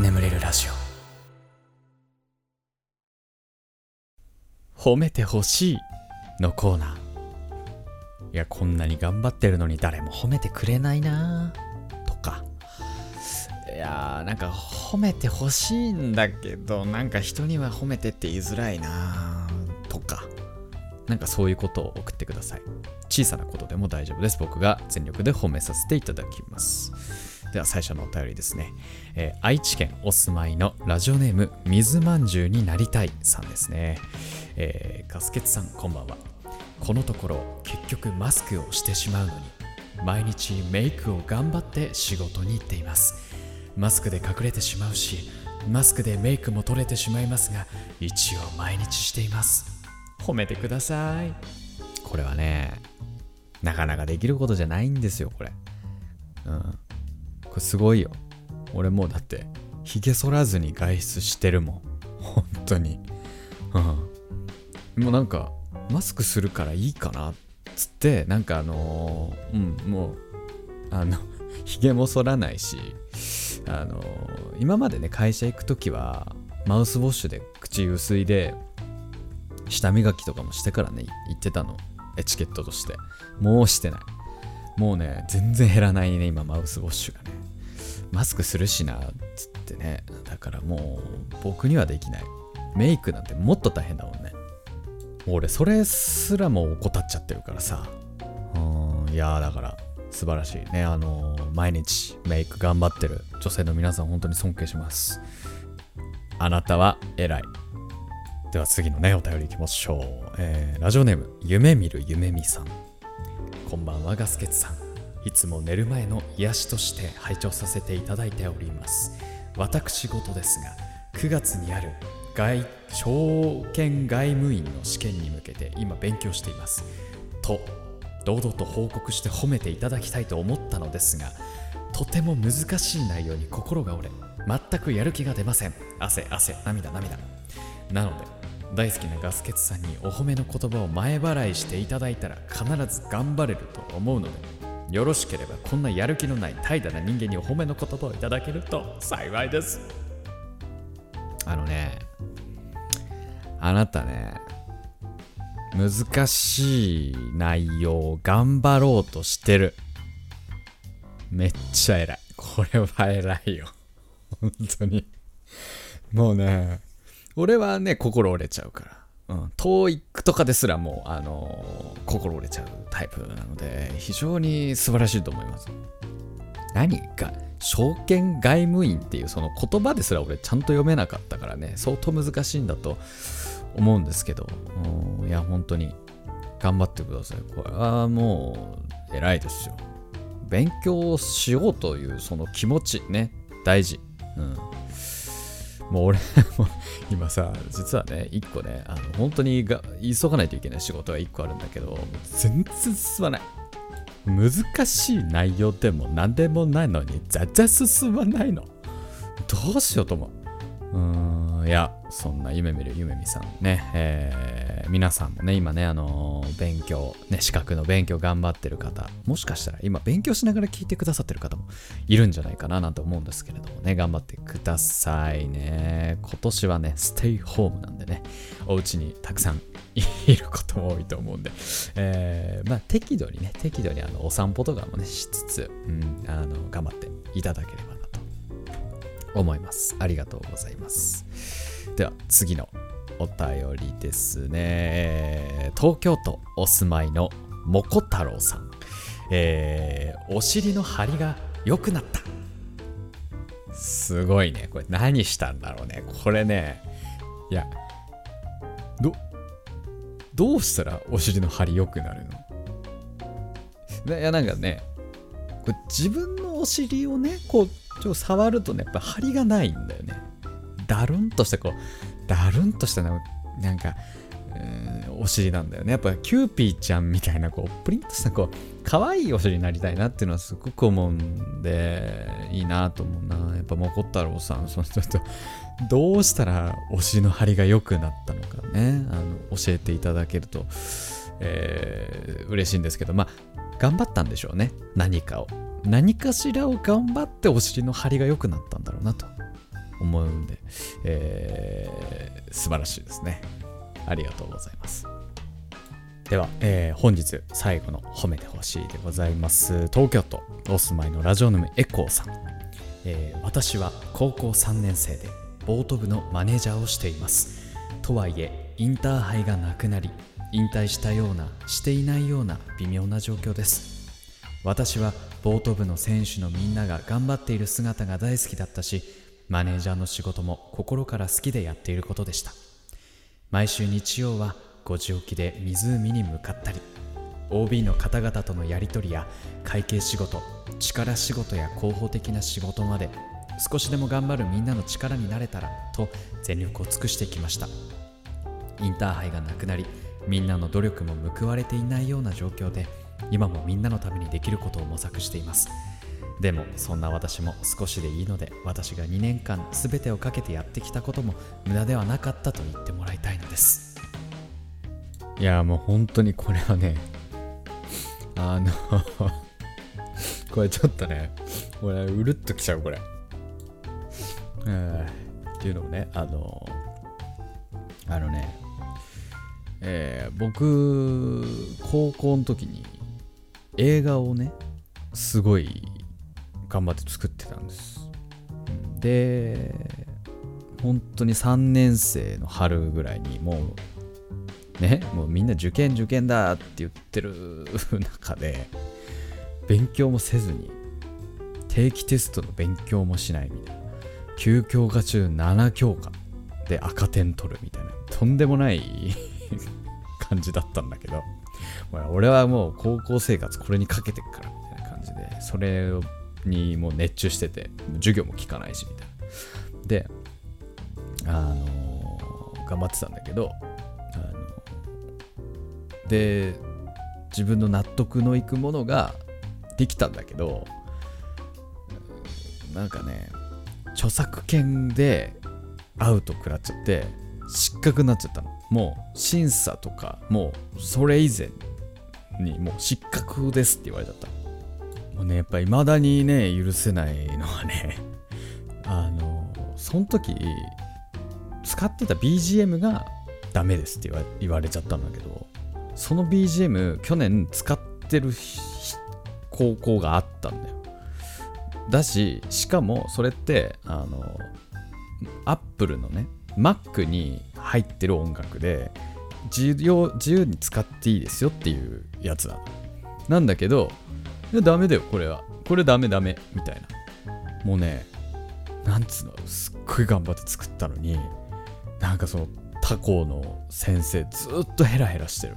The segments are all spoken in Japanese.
眠れるラジオ。褒めてほしいのコーナー。いやこんなに頑張ってるのに誰も褒めてくれないな。とか。いやーなんか褒めてほしいんだけどなんか人には褒めてって言いづらいな。とか。なんかそういうことを送ってください。小さなことでも大丈夫です。僕が全力で褒めさせていただきます。では最初のお便りですね、えー愛知県お住まいのラジオネーム水まんじゅうになりたいさんですね、えーガスケツさんこんばんは。このところ結局マスクをしてしまうのに毎日メイクを頑張って仕事に行っています。マスクで隠れてしまうしマスクでメイクも取れてしまいますが一応毎日しています。褒めてください。これはねなかなかできることじゃないんですよこれ。うん。これすごいよ。俺もうだってひげ剃らずに外出してるもん。本当に。うん。もうなんかマスクするからいいかなっつってなんかあのーうんもうあの ひげも剃らないしあのー今までね会社行く時はマウスウォッシュで口ゆすいで舌磨きとかもしてからね行ってたの。チケットとして。もうしてない。もうね全然減らないね今マウスウォッシュがね。マスクするしなっつってね。だからもう僕にはできない。メイクなんてもっと大変だもんね。俺それすらも怠っちゃってるからさ。うんいやだから素晴らしいね。あのー毎日メイク頑張ってる女性の皆さん本当に尊敬します。あなたは偉い。では次のねお便りいきましょう、えーラジオネーム夢見る夢見さん。こんばんはガスケツさん。いつも寝る前の癒しとして拝聴させていただいております。私事ですが9月にある外証券外務員の試験に向けて今勉強しています。と堂々と報告して褒めていただきたいと思ったのですがとても難しい内容に心が折れ全くやる気が出ません。汗汗涙涙。なので大好きなガスケツさんにお褒めの言葉を前払いしていただいたら必ず頑張れると思うのでよろしければこんなやる気のない怠惰な人間にお褒めの言葉をいただけると幸いです。あのねあなたね難しい内容を頑張ろうとしてる。めっちゃ偉い。これは偉いよ。本当に。もうね俺はね心折れちゃうから、うん、TOEIC とかですらもうあのー心折れちゃうタイプなので非常に素晴らしいと思います。何が証券外務員っていうその言葉ですら俺ちゃんと読めなかったからね相当難しいんだと思うんですけど。うん。いや本当に頑張ってください。これはもう偉いですよ。勉強しようというその気持ちね大事。うん。もう俺も今さ実はね一個ねあの本当にが急がないといけない仕事が一個あるんだけど全然進まない。難しい内容でも何でもないのに全然進まないの。どうしようと思う。うんいやそんな夢見る夢見さんね、えー皆さんもね今ねあのー勉強ね資格の勉強頑張ってる方もしかしたら今勉強しながら聞いてくださってる方もいるんじゃないかななんて思うんですけれどもね。頑張ってくださいね。今年はねステイホームなんでねお家にたくさんいることも多いと思うんで、えーまあ適度にね適度にあのお散歩とかもねしつつ、うん、あの頑張っていただければ思います。ありがとうございます。では次のお便りですね。東京都お住まいのもこ太郎さん。えーお尻の張りが良くなった。すごいね。これ何したんだろうね。これね。いや、ど、どうしたらお尻の張り良くなるの？いや、なんかね、これ自分のお尻をねこうちょっと触るとねやっぱ張りがないんだよね。だるんとしたこうだるんとしたななんかうんお尻なんだよね。やっぱキューピーちゃんみたいなこうプリンとしたこう可愛いお尻になりたいなっていうのはすごく思うんでいいなと思うな。やっぱもこ太郎さんそのちょっとどうしたらお尻の張りが良くなったのかね。あの教えていただけると、えー嬉しいんですけど。まあ頑張ったんでしょうね。何かを。何かしらを頑張ってお尻の張りが良くなったんだろうなと思うんで、えー、素晴らしいですね。ありがとうございます。では、えー、本日最後の褒めてほしいでございます。東京都お住まいのラジオネームエコーさん、えー、私は高校3年生でボート部のマネージャーをしています。とはいえ、インターハイがなくなり、引退したような、していないような微妙な状況です。私はボート部の選手のみんなが頑張っている姿が大好きだったし、マネージャーの仕事も心から好きでやっていることでした。毎週日曜は5時起きで湖に向かったり OB の方々とのやり取りや会計仕事力仕事や広報的な仕事まで少しでも頑張るみんなの力になれたらと全力を尽くしてきました。インターハイがなくなりみんなの努力も報われていないような状況で今もみんなのためにできることを模索しています。でもそんな私も少しでいいので私が2年間全てをかけてやってきたことも無駄ではなかったと言ってもらいたいのです。いやもう本当にこれはね あの これちょっとねこれうるっときちゃうこれ。うんっていうのもねあのあのねえー、僕高校の時に映画をねすごい頑張って作ってたんです。で、本当に3年生の春ぐらいにもう、ね、もうみんな受験受験だって言ってる 中で、勉強もせずに、定期テストの勉強もしないみたいな。9教科中7教科で赤点取るみたいな、とんでもない 感じだったんだけど、俺はもう高校生活これにかけてっからみたいな感じで、それにもう熱中してて、授業も聞かないし、みたいな。で、あのー、頑張ってたんだけど、あのー、で、自分の納得のいくものができたんだけど、なんかね、著作権でアウト食らっちゃって、失格になっちゃったの。もう審査とか、もうそれ以前にもう失格ですって言われちゃった。もうね、やっぱ未だにね、許せないのはね、あの、その時、使ってた BGM がダメですって言われちゃったんだけど、その BGM、去年使ってる高校があったんだよ。だし、しかもそれって、あの、Apple のね、Mac に入ってる音楽で自由自由に使っていいですよっていうやつなの。なんだけど、ダメだよ、これは。これダメダメ、みたいな。もうね、なんつうの、すっごい頑張って作ったのに、なんかその他校の先生、ずっとヘラヘラしてる。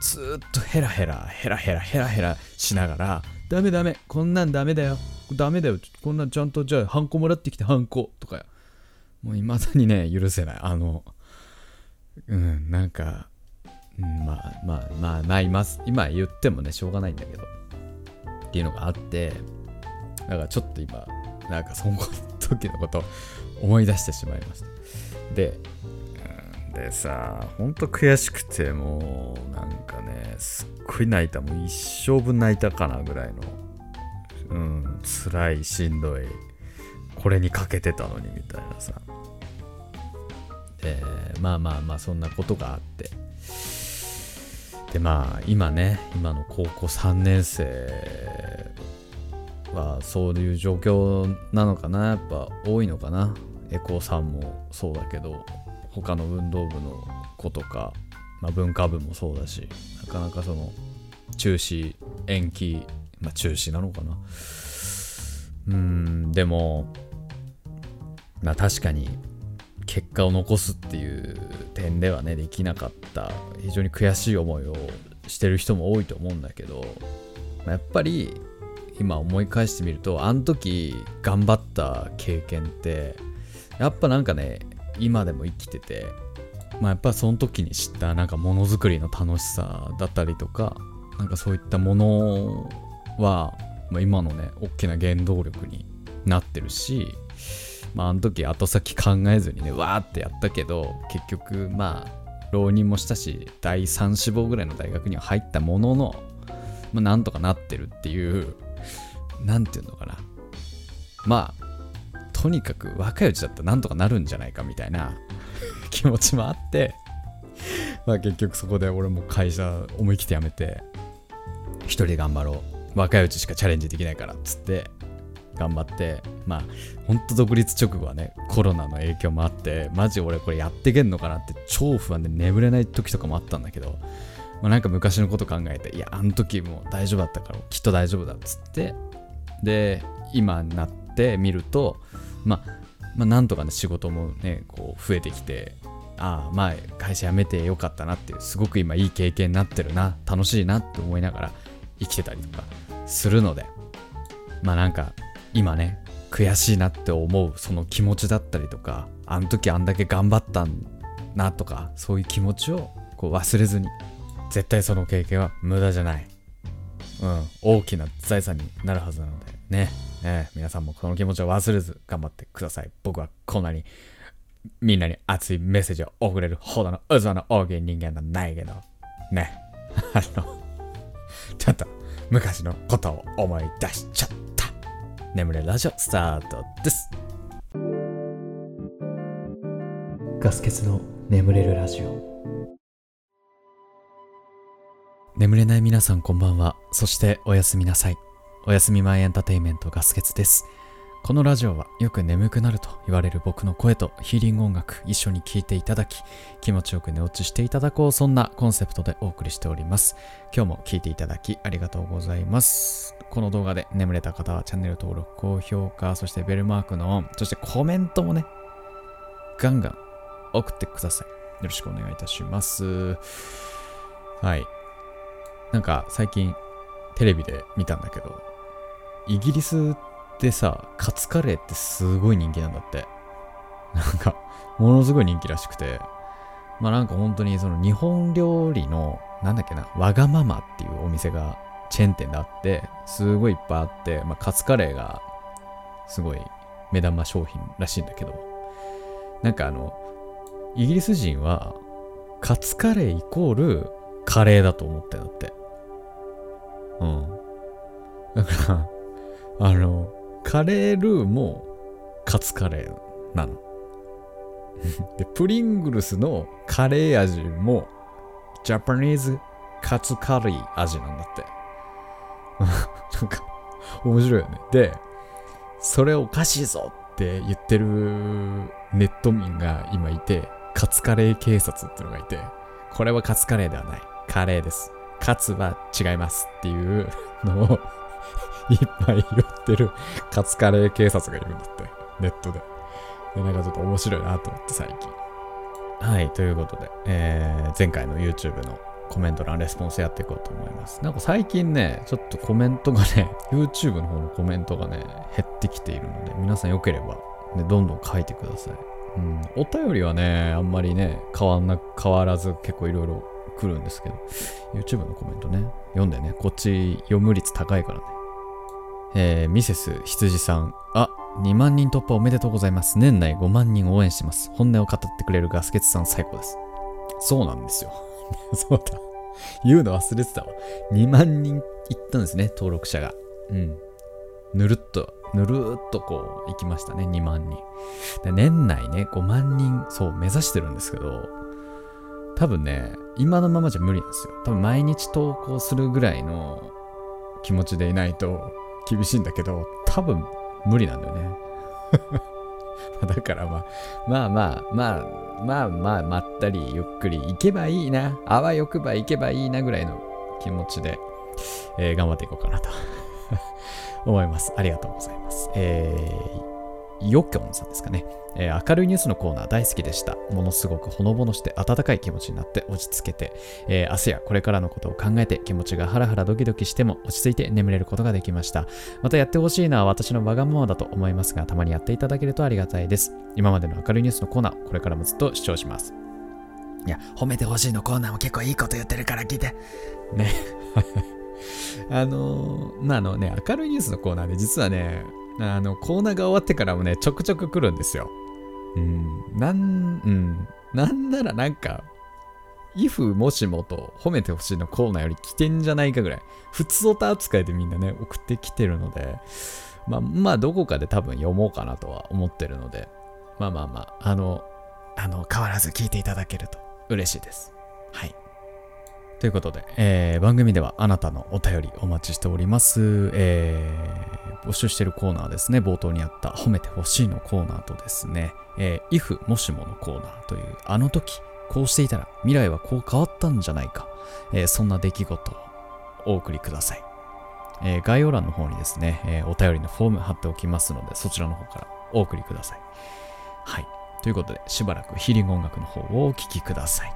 ずっとヘラヘラ、ヘラヘラ、ヘラヘラしながら、ダメダメ、こんなんダメだよ。ダメだよ。こんなんちゃんと、じゃあ、ハンコもらってきて、ハンコとか。もう未だにね、許せない。あの、うん、なんか、うん、まあまあまあ、まあ、今、今言ってもね、しょうがないんだけど。っていうのがあって、だからちょっと今、なんかその時のこと思い出してしまいました。で、でさ、ほんと悔しくて、もうなんかね、すっごい泣いた。もう一生分泣いたかなぐらいの、うん、辛い、しんどい、これにかけてたのにみたいなさ。で、まあまあまあ、そんなことがあって。でまあ今ね今の高校3年生はそういう状況なのかなやっぱ多いのかなエコーさんもそうだけど他の運動部の子とか、まあ、文化部もそうだしなかなかその中止延期まあ中止なのかなうんでもまあ確かに結果を残すっていう点ではねできなかった非常に悔しい思いをしてる人も多いと思うんだけどまやっぱり今思い返してみるとあの時頑張った経験ってやっぱなんかね今でも生きててまあやっぱその時に知ったなんかものづくりの楽しさだったりとかなんかそういったものは、まあ、今のね大きな原動力になってるしまあ、あの時後先考えずにね、わーってやったけど、結局、まあ、浪人もしたし、第3志望ぐらいの大学には入ったものの、まあ、なんとかなってるっていう、なんていうのかな。まあ、とにかく若いうちだったらなんとかなるんじゃないかみたいな気持ちもあって、まあ結局そこで俺も会社思い切って辞めて、一人で頑張ろう。若いうちしかチャレンジできないからっつって、頑張ってまあほんと独立直後はねコロナの影響もあってマジ俺これやってけんのかなって超不安で眠れない時とかもあったんだけど、まあ、なんか昔のこと考えていやあの時も大丈夫だったからきっと大丈夫だっつってで今になってみると、まあ、まあなんとかね仕事もねこう増えてきてああまあ会社辞めてよかったなっていうすごく今いい経験になってるな楽しいなって思いながら生きてたりとかするのでまあなんか今ね悔しいなって思うその気持ちだったりとかあの時あんだけ頑張ったなとかそういう気持ちをこう忘れずに絶対その経験は無駄じゃない。うん大きな財産になるはずなのでね。ね皆さんもこの気持ちを忘れず頑張ってください。僕はこんなにみんなに熱いメッセージを送れるほどの器の大きい人間じゃないけど。ね。あのちょっと昔のことを思い出しちゃった。眠れるラジオスタートです。ガス欠の眠れるラジオ。眠れない皆さんこんばんは。そしておやすみなさい。おやすみ前エンターテインメントガス欠です。このラジオはよく眠くなると言われる僕の声とヒーリング音楽一緒に聴いていただき気持ちよく寝落ちしていただこうそんなコンセプトでお送りしております。今日も聴いていただきありがとうございますこの動画で眠れた方はチャンネル登録高評価そしてベルマークのオンそしてコメントもねガンガン送ってくださいよろしくお願いいたしますはいなんか最近テレビで見たんだけどイギリスってさ、カツカレーってすごい人気なんだって。なんか、ものすごい人気らしくて。まあなんか本当にその日本料理の、なんだっけな、わがままっていうお店がチェーン店であって、すごいいっぱいあって、まあカツカレーがすごい目玉商品らしいんだけど、なんかあの、イギリス人はカツカレーイコールカレーだと思ってんだって。うん。だから、あの、カレールーもカツカレーなの。で、プリングルスのカレー味もジャパニーズカツカレー味なんだって。なんか面白いよね。で、それおかしいぞって言ってるネット民が今いて、カツカレー警察ってのがいて、これはカツカレーではない。カレーです。カツは違いますっていう のを いっぱい言ってるカツカレー警察がいるんだって、ネットで。で、なんかちょっと面白いなと思って最近。はい、ということで、えー、前回の YouTube のコメント欄レスポンスやっていこうと思います。なんか最近ね、ちょっとコメントがね、YouTube の方のコメントがね、減ってきているので、皆さんよければ、ね、どんどん書いてください。うん、お便りはね、あんまりね、変わんな、変わらず結構いろいろ来るんですけど、YouTube のコメントね、読んでね、こっち読む率高いからね、えー、ミセス羊さん。あ、2万人突破おめでとうございます。年内5万人応援します。本音を語ってくれるガスケツさん最高です。そうなんですよ。そうだ。言うの忘れてたわ。2万人いったんですね、登録者が。うん。ぬるっと、ぬるっとこう、行きましたね、2万人。で年内ね、5万人、そう、目指してるんですけど、多分ね、今のままじゃ無理なんですよ。多分毎日投稿するぐらいの気持ちでいないと、厳しいんだけど、多分無理なんだよね。だからまあ、まあまあ、まあ、まあまあ、まったりゆっくり行けばいいな、あわよくば行けばいいなぐらいの気持ちで、えー、頑張っていこうかなと 思います。ありがとうございます。えーよっきょんさんですかね、えー、明るいニュースのコーナー大好きでした。ものすごくほのぼのして温かい気持ちになって落ち着けて、えー、明日やこれからのことを考えて気持ちがハラハラドキドキしても落ち着いて眠れることができました。またやってほしいのは私のわがままだと思いますが、たまにやっていただけるとありがたいです。今までの明るいニュースのコーナー、これからもずっと視聴します。いや、褒めてほしいのコーナーも結構いいこと言ってるから聞いて。ね。あのー、まあ、あのね、明るいニュースのコーナーで実はね、あの、コーナーが終わってからもね、ちょくちょく来るんですよ。うん、なん、うん、なんならなんか、if もしもと褒めてほしいのコーナーより来てんじゃないかぐらい、普通歌扱いでみんなね、送ってきてるので、まあ、まあ、どこかで多分読もうかなとは思ってるので、まあまあまあ、あの、あの、変わらず聞いていただけると嬉しいです。はい。ということで、えー、番組ではあなたのお便りお待ちしております。えー、募集しているコーナーですね。冒頭にあった褒めてほしいのコーナーとですね、えー、if もしものコーナーという、あの時、こうしていたら未来はこう変わったんじゃないか、えー、そんな出来事をお送りください。えー、概要欄の方にですね、えー、お便りのフォーム貼っておきますので、そちらの方からお送りください。はい。ということで、しばらくヒーリング音楽の方をお聴きください。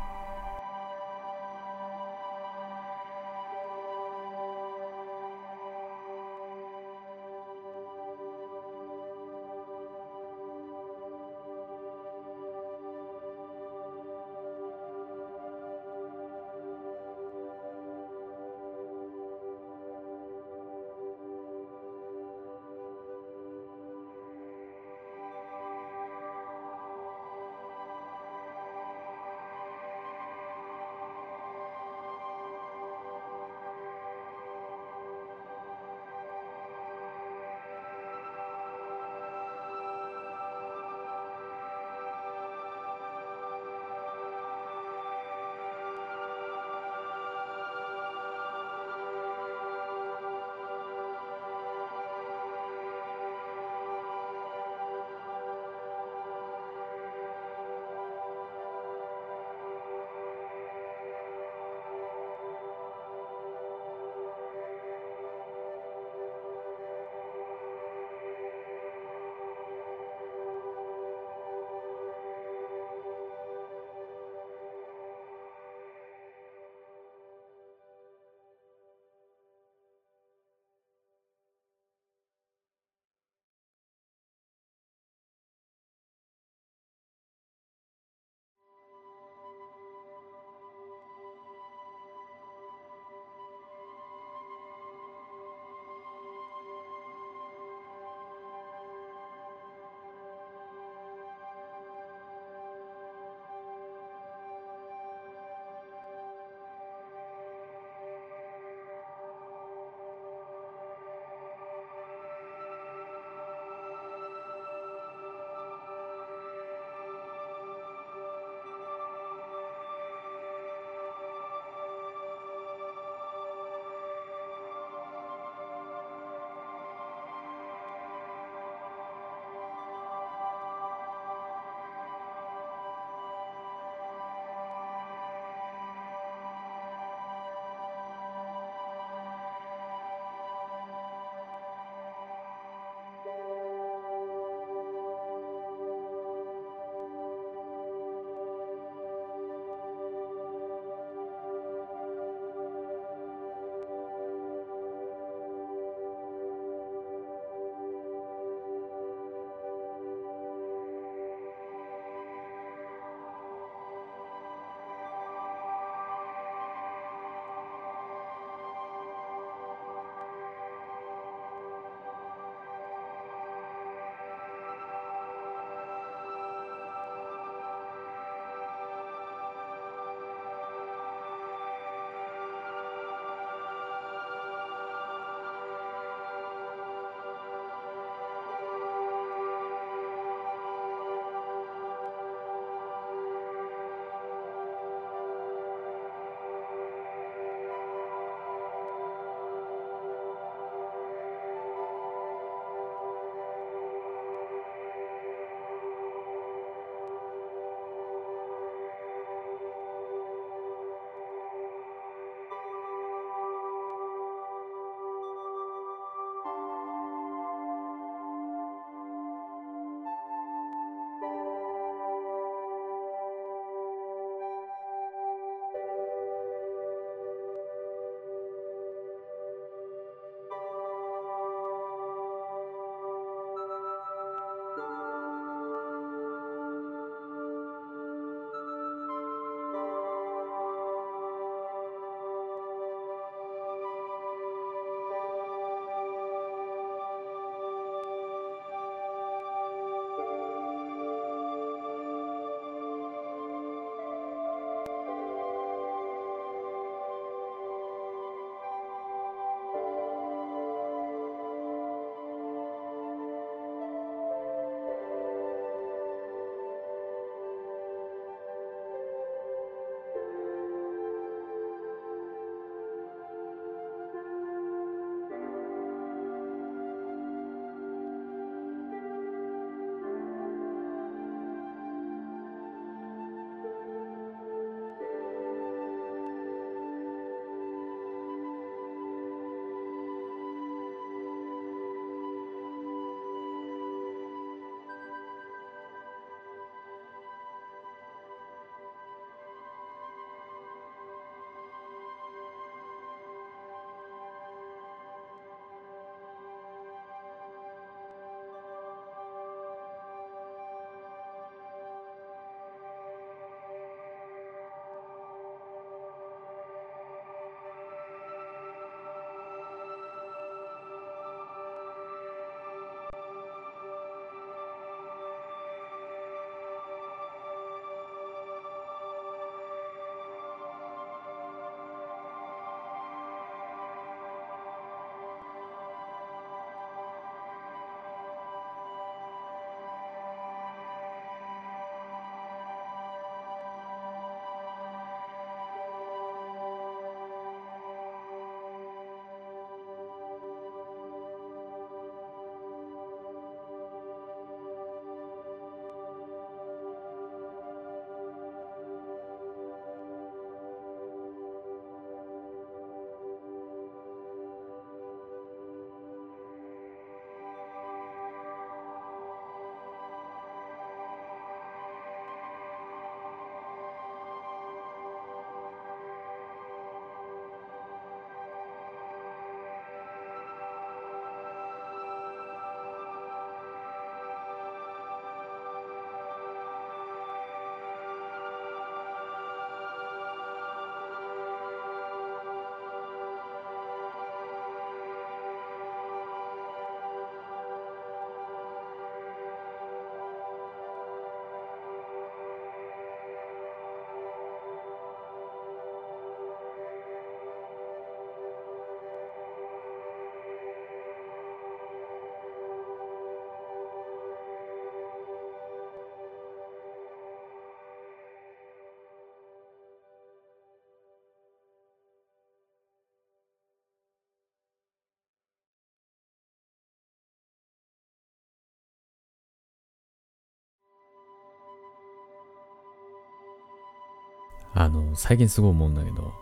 あの、最近すごい思うんだけど、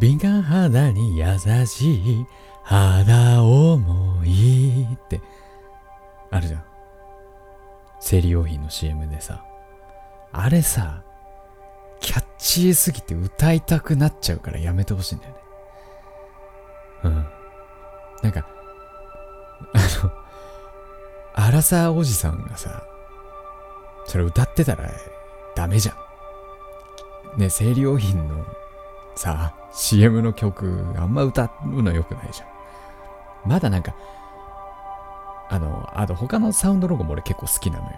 敏感肌に優しい肌思いって、あるじゃん。生理用品の CM でさ。あれさ、キャッチーすぎて歌いたくなっちゃうからやめてほしいんだよね。うん。なんか、あの、アラサーおじさんがさ、それ歌ってたらダメじゃん。ね、生理用品のさ、CM の曲あんま歌うの良くないじゃん。まだなんか、あの、あと他のサウンドロゴも俺結構好きなのよ。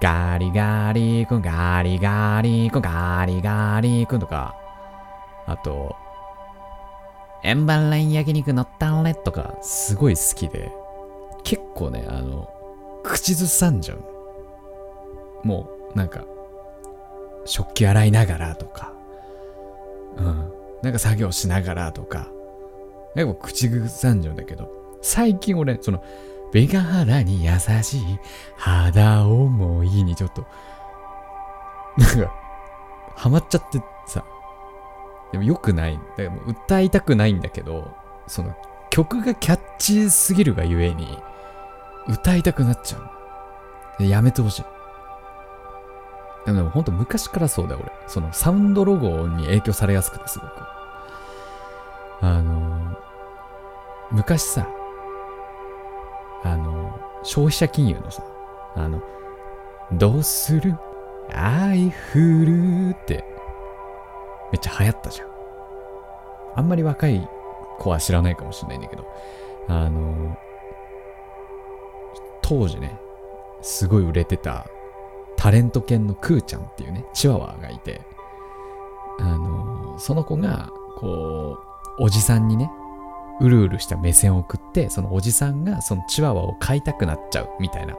ガリガリ君、ガリガリ君、ガリガリ君とか、あと、円盤ライン焼肉のったれとか、すごい好きで、結構ね、あの、口ずさんじゃうの。もう、なんか、食器洗いながらとか、うん。なんか作業しながらとか、結構口ずさんじゃうんだけど、最近俺、その、ベガ肌に優しい肌思いにちょっと、なんか、ハマっちゃってさ、でも良くない。だからもう歌いたくないんだけど、その曲がキャッチーすぎるがゆえに、歌いたくなっちゃう。やめてほしい。でもほんと昔からそうだよ、俺。そのサウンドロゴに影響されやすくて、すごく。あの、昔さ、あの、消費者金融のさ、あの、どうする？愛降るって、めっちゃ流行ったじゃん。あんまり若い子は知らないかもしれないんだけど、あの、当時ね、すごい売れてたタレント犬のクーちゃんっていうね、チワワがいて、あの、その子が、こう、おじさんにね、うるうるした目線を送って、そのおじさんがそのチワワを飼いたくなっちゃうみたいな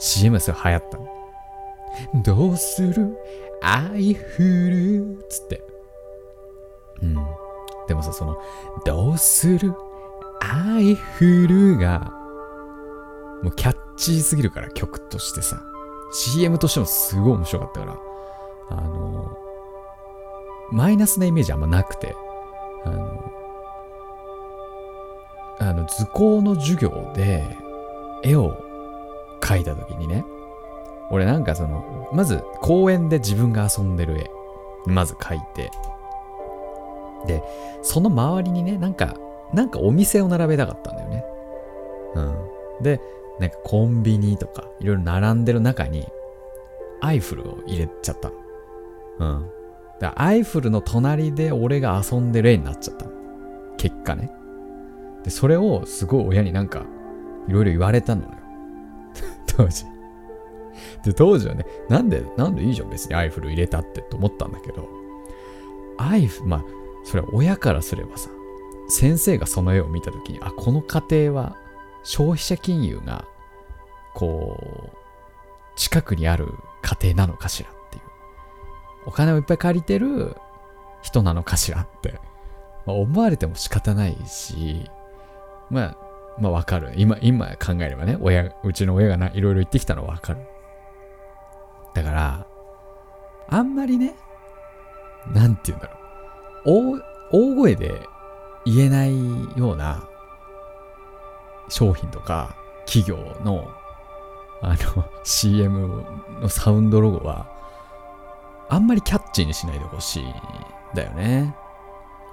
CM がすごい流行ったの。どうする？愛降るつって。うん。でもさ、その、どうする？愛降るが、もうキャッチーすぎるから曲としてさ、CM としてもすごい面白かったから、あの、マイナスなイメージあんまなくて、あの、あの図工の授業で絵を描いた時にね、俺なんかその、まず公園で自分が遊んでる絵、まず描いて、で、その周りにね、なんか、なんかお店を並べたかったんだよね。うん。で、なんかコンビニとか、いろいろ並んでる中に、アイフルを入れちゃったの。うん。だアイフルの隣で俺が遊んでる絵になっちゃったの。結果ね。で、それをすごい親になんか、いろいろ言われたのよ。当時。で、当時はね、なんで、なんでいいじゃん、別にアイフル入れたってと思ったんだけど、アイフ、まあ、それは親からすればさ、先生がその絵を見たときに、あ、この家庭は消費者金融が、こう、近くにある家庭なのかしらっていう。お金をいっぱい借りてる人なのかしらって、まあ、思われても仕方ないし、まあ、まあわかる。今、今考えればね、親、うちの親がないろいろ言ってきたのはわかる。だから、あんまりね、なんて言うんだろう。大、大声で言えないような商品とか企業のあの CM のサウンドロゴはあんまりキャッチーにしないでほしいんだよね。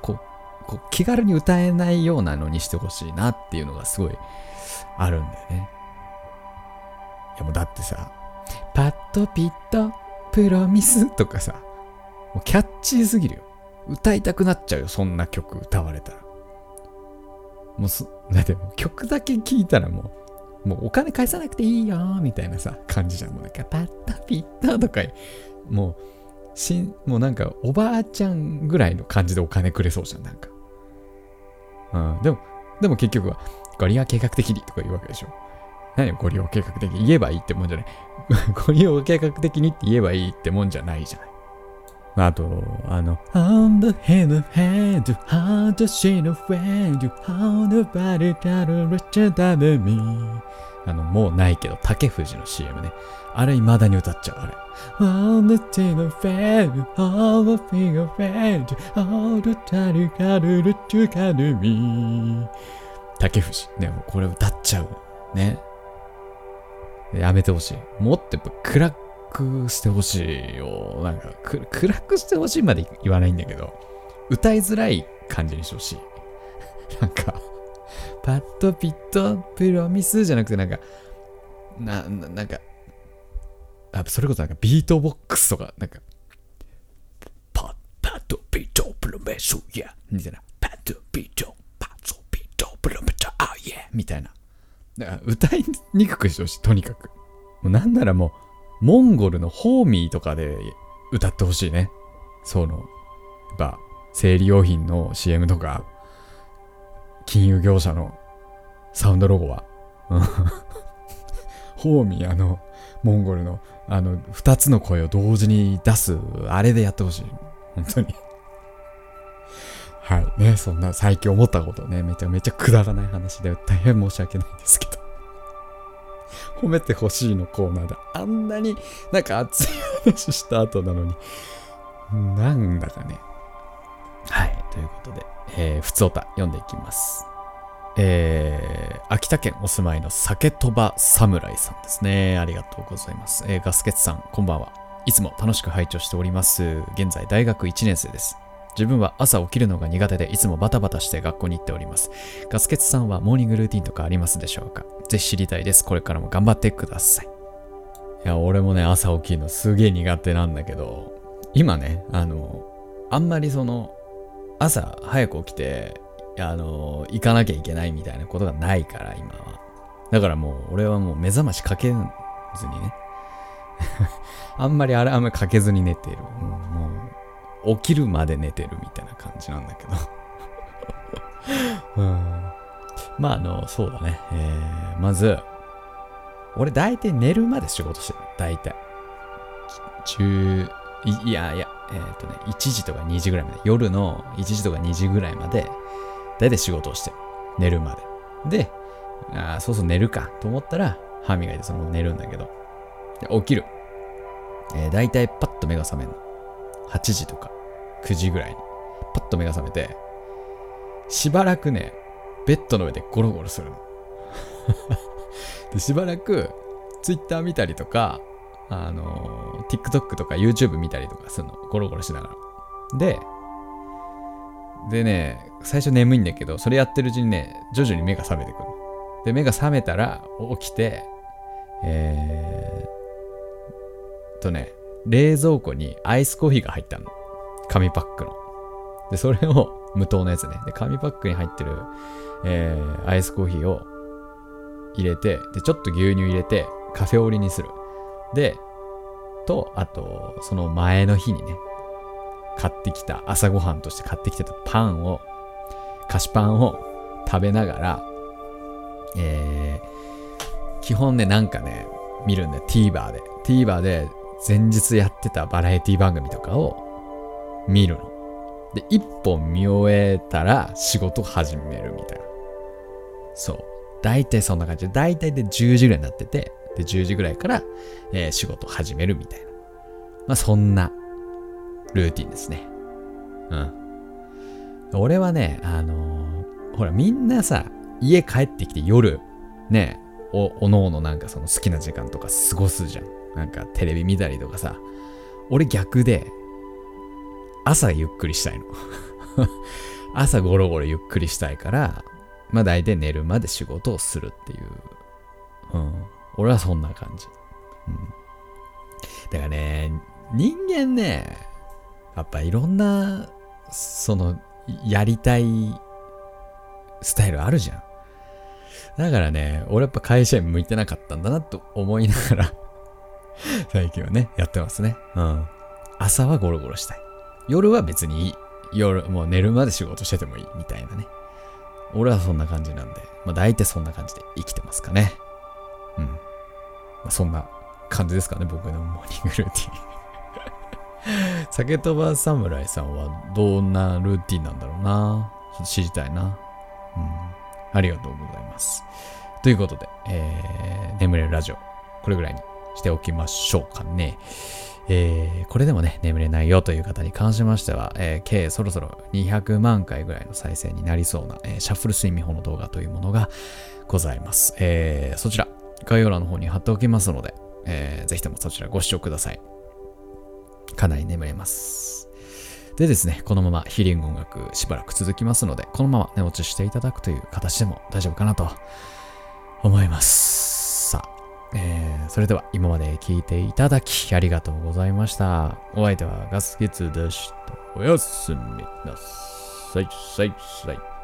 こう、こう気軽に歌えないようなのにしてほしいなっていうのがすごいあるんだよね。いやもうだってさ、パッとピッとプロミスとかさ、もうキャッチーすぎるよ。歌いたくなっちゃうよ、そんな曲歌われたら。もうそ、だって曲だけ聴いたらもう、もうお金返さなくていいよみたいなさ、感じじゃん。もうなんか、パッとピッととか、もう、しん、もうなんか、おばあちゃんぐらいの感じでお金くれそうじゃん、なんか。うん、でも、でも結局は、ご利用計画的にとか言うわけでしょ。何ご利用計画的に言えばいいってもんじゃない。ご利用計画的にって言えばいいってもんじゃないじゃない。あと、あの、On the head of head, how to see the friend, how nobody can reach the me. あの、もうないけど、竹藤の CM ね。あれ未だに歌っちゃう、あれ。On the head of head, how the finger friend, how the tally can reach the me. 竹藤。ね、もうこれ歌っちゃう。ね。やめてほしい。もっとやっぱ暗くくしてほしいよ。なんかく、暗くしてほしいまで言わないんだけど、歌いづらい感じにしてほしい。なんか、パッとピッとプロミスじゃなくてなんか、な、ななんか、あ、それこそなんかビートボックスとか、なんか、パッパッとピッとプロミスや、みたいな、パッとピッと、パッとピッとプロミスあ、イエみたいな。だか歌いにくくしてほしい、とにかく。もうなんならもう、モンゴルのホーミーとかで歌ってほしいね。その、やっぱ、生理用品の CM とか、金融業者のサウンドロゴは。ホーミー、あの、モンゴルの、あの、二つの声を同時に出す、あれでやってほしい。本当に。はい。ね、そんな最近思ったことね、めちゃめちゃくだらない話で大変申し訳ないんですけど。褒めてほしいのコーナーであんなになんか熱い話した後なのに、なんだかね。はい。ということで、えー、ふつおた読んでいきます。えー、秋田県お住まいの酒飛ば侍さんですね。ありがとうございます。えー、ガスケツさん、こんばんは。いつも楽しく拝聴しております。現在大学1年生です。自分は朝起きるのが苦手でいつもバタバタして学校に行っております。ガスケツさんはモーニングルーティンとかありますでしょうか？ぜひ知りたいです。これからも頑張ってください。いや、俺もね、朝起きるのすげえ苦手なんだけど、今ね、あの、あんまりその、朝早く起きて、あの、行かなきゃいけないみたいなことがないから、今は。だからもう、俺はもう目覚ましかけずにね。あんまりあれあんまりかけずに寝てる。もうもう起きるまで寝てるみたいな感じなんだけど。うん、まあ、あの、そうだね。えー、まず、俺大体寝るまで仕事してる。大体。中、いいやいや、えっ、とね、1時とか2時ぐらいまで。夜の1時とか2時ぐらいまで、大体仕事をしてる。寝るまで。で、あーそうそう寝るかと思ったら、歯磨いてそのまま寝るんだけど。で起きる。えー、大体パッと目が覚めるの。8時とか9時ぐらいに。パッと目が覚めて、しばらくね、ベッドの上でゴロゴロするの。でしばらく、ツイッター見たりとか、あの TikTok とか YouTube 見たりとかするの。ゴロゴロしながら。で、でね、最初眠いんだけど、それやってるうちにね、徐々に目が覚めてくるの。で、目が覚めたら起きて、えー、とね、冷蔵庫にアイスコーヒーが入ったの。紙パックの。で、それを、無糖のやつね。で、紙パックに入ってる、えー、アイスコーヒーを入れて、で、ちょっと牛乳入れて、カフェオレにする。で、と、あと、その前の日にね、買ってきた、朝ごはんとして買ってきてたパンを、菓子パンを食べながら、えー、基本ね、なんかね、見るんだよ。TVer で。TVer で前日やってたバラエティ番組とかを見るの。で、一本見終えたら仕事始めるみたいな。そう。大体そんな感じで、大体で10時ぐらいになってて、で、10時ぐらいから、えー仕事始めるみたいな。まあ、そんなルーティンですね。うん。俺はね、あのーほら、みんなさ、家帰ってきて夜、ね、お、おのおのなんかその好きな時間とか過ごすじゃん。なんかテレビ見たりとかさ。俺逆で、朝ゆっくりしたいの。朝ゴロゴロゆっくりしたいから、まあ大体寝るまで仕事をするっていう。うん。俺はそんな感じ。うん。だからね、人間ね、やっぱいろんな、その、やりたいスタイルあるじゃん。だからね、俺やっぱ会社員向いてなかったんだなと思いながら、最近はね、やってますね。うん。朝はゴロゴロしたい。夜は別にいい。夜、もう寝るまで仕事しててもいいみたいなね。俺はそんな感じなんで、まあ大体そんな感じで生きてますかね。うん。まあ、そんな感じですかね、僕のモーニングルーティン。酒飛ば侍さんはどんなルーティンなんだろうな。ちょっと知りたいな。うん。ありがとうございます。ということで、えー、眠れるラジオ、これぐらいにしておきましょうかね。えー、これでもね、眠れないよという方に関しましては、えー、計そろそろ200万回ぐらいの再生になりそうな、えー、シャッフル睡眠法の動画というものがございます。えー、そちら、概要欄の方に貼っておきますので、えー、ぜひともそちらご視聴ください。かなり眠れます。でですね、このままヒーリング音楽しばらく続きますので、このまま寝落ちしていただくという形でも大丈夫かなと思います。えー、それでは今まで聞いていただきありがとうございました。お相手はガスケツでした。おやすみなさい、さい、さい。